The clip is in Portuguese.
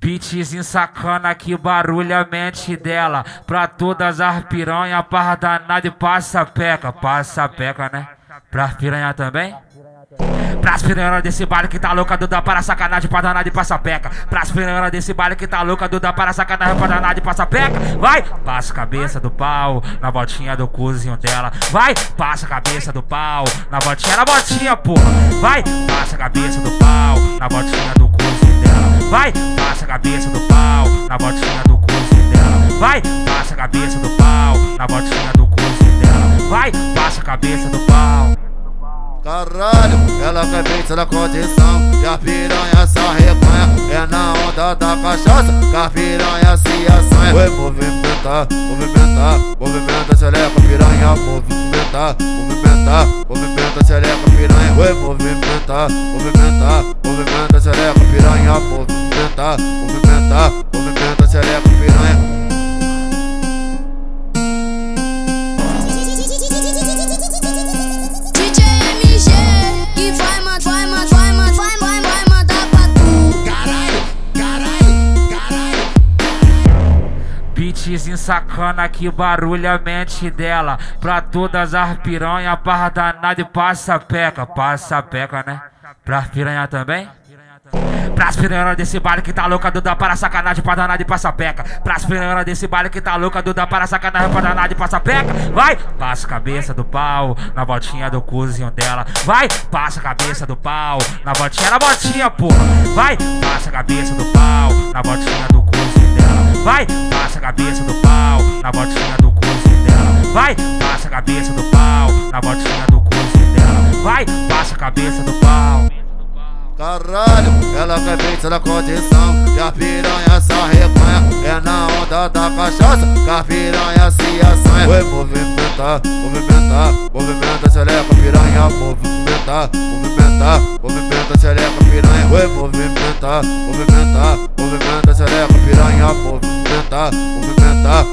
Beatzinho sacana que barulha a mente dela. Pra todas as piranha, barra danada e passa peca. Passa peca, né? Pra piranha também? Pras piranha desse baile que tá louca, Duda para sacanagem pra danada e passa peca. Pras piranha desse baile que tá louca, Duda para sacanagem pra danada e passa peca. Vai, passa a cabeça do pau na voltinha do cozinho dela. Vai, passa a cabeça do pau na voltinha, na voltinha, porra. Vai, passa a cabeça do pau na voltinha do cozinho dela. Vai, cabeça do pau na voltinha do cozinho dela. Vai, passa a cabeça do pau na voltinha do cozinho dela. Vai, passa a cabeça do pau. Caralho, ela quer ver na condição E a piranha só recanha É na onda da cachaça Que a piranha se assanha Oi, movimentar, movimentar Movimenta, xereca, piranha Movimentar, movimentar Movimenta, xereca, piranha Oi, movimentar, movimentar Movimenta, xereca, piranha Movimentar, movimentar Movimenta, xereca, piranha Beatzinho sacana que barulha a mente dela. Pra todas as piranha, barra danada e passa peca. Passa peca, né? Pra piranha também? Pras piranha desse baile que tá louca, Duda para sacanagem pra danada e passa peca. Pras piranha desse baile que tá louca, Duda para sacanagem pra danada e passa peca. Vai, passa a cabeça do pau na voltinha do cozinho dela. Vai, passa a cabeça do pau na voltinha, na voltinha, porra. Vai, passa a cabeça do pau na voltinha do cozinho dela. Vai, passa a cabeça do pau na voltinha do cozinho dela. Vai, passa a cabeça do pau na voltinha do cozinho dela. Vai, passa a cabeça do. Caralho, ela quer ver na condição. Que a piranha só recanha É na onda da cachaça. Que a piranha se assanha. Oi, movimentar, movimentar Movimenta, xereca, piranha Movimentar, movimentar Movimenta, xereca, piranha. Oi, movimentar, movimentar Movimenta, xereca, piranha Movimentar, movimentar